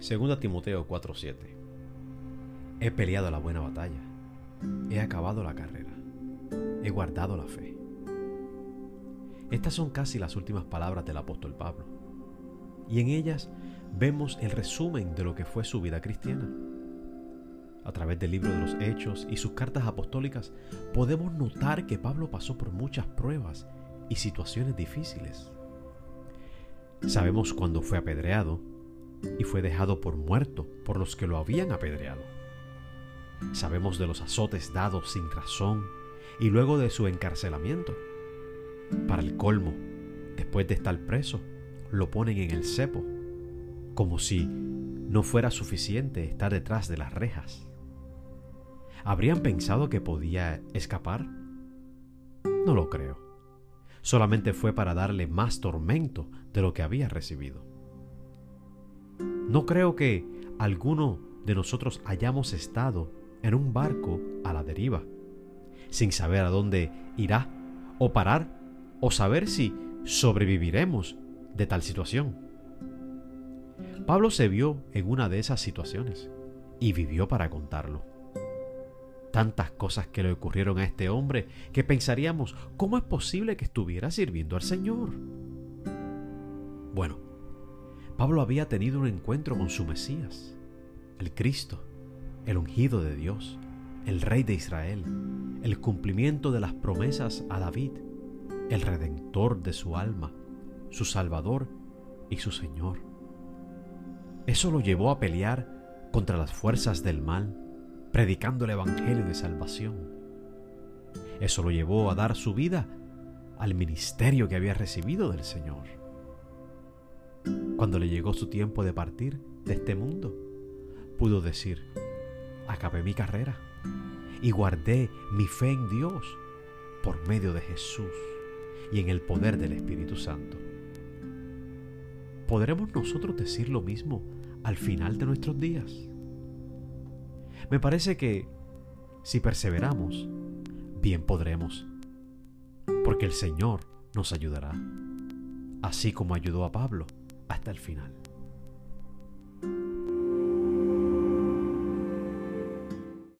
2 Timoteo 4:7 He peleado la buena batalla, he acabado la carrera, he guardado la fe. Estas son casi las últimas palabras del apóstol Pablo, y en ellas vemos el resumen de lo que fue su vida cristiana. A través del libro de los Hechos y sus cartas apostólicas podemos notar que Pablo pasó por muchas pruebas y situaciones difíciles. Sabemos cuando fue apedreado, y fue dejado por muerto por los que lo habían apedreado. Sabemos de los azotes dados sin razón y luego de su encarcelamiento. Para el colmo, después de estar preso, lo ponen en el cepo, como si no fuera suficiente estar detrás de las rejas. ¿Habrían pensado que podía escapar? No lo creo. Solamente fue para darle más tormento de lo que había recibido. No creo que alguno de nosotros hayamos estado en un barco a la deriva, sin saber a dónde irá, o parar, o saber si sobreviviremos de tal situación. Pablo se vio en una de esas situaciones y vivió para contarlo. Tantas cosas que le ocurrieron a este hombre que pensaríamos, ¿cómo es posible que estuviera sirviendo al Señor? Bueno, Pablo había tenido un encuentro con su Mesías, el Cristo, el ungido de Dios, el Rey de Israel, el cumplimiento de las promesas a David, el Redentor de su alma, su Salvador y su Señor. Eso lo llevó a pelear contra las fuerzas del mal, predicando el Evangelio de salvación. Eso lo llevó a dar su vida al ministerio que había recibido del Señor cuando le llegó su tiempo de partir de este mundo, pudo decir, acabé mi carrera y guardé mi fe en Dios por medio de Jesús y en el poder del Espíritu Santo. ¿Podremos nosotros decir lo mismo al final de nuestros días? Me parece que si perseveramos, bien podremos, porque el Señor nos ayudará, así como ayudó a Pablo hasta el final.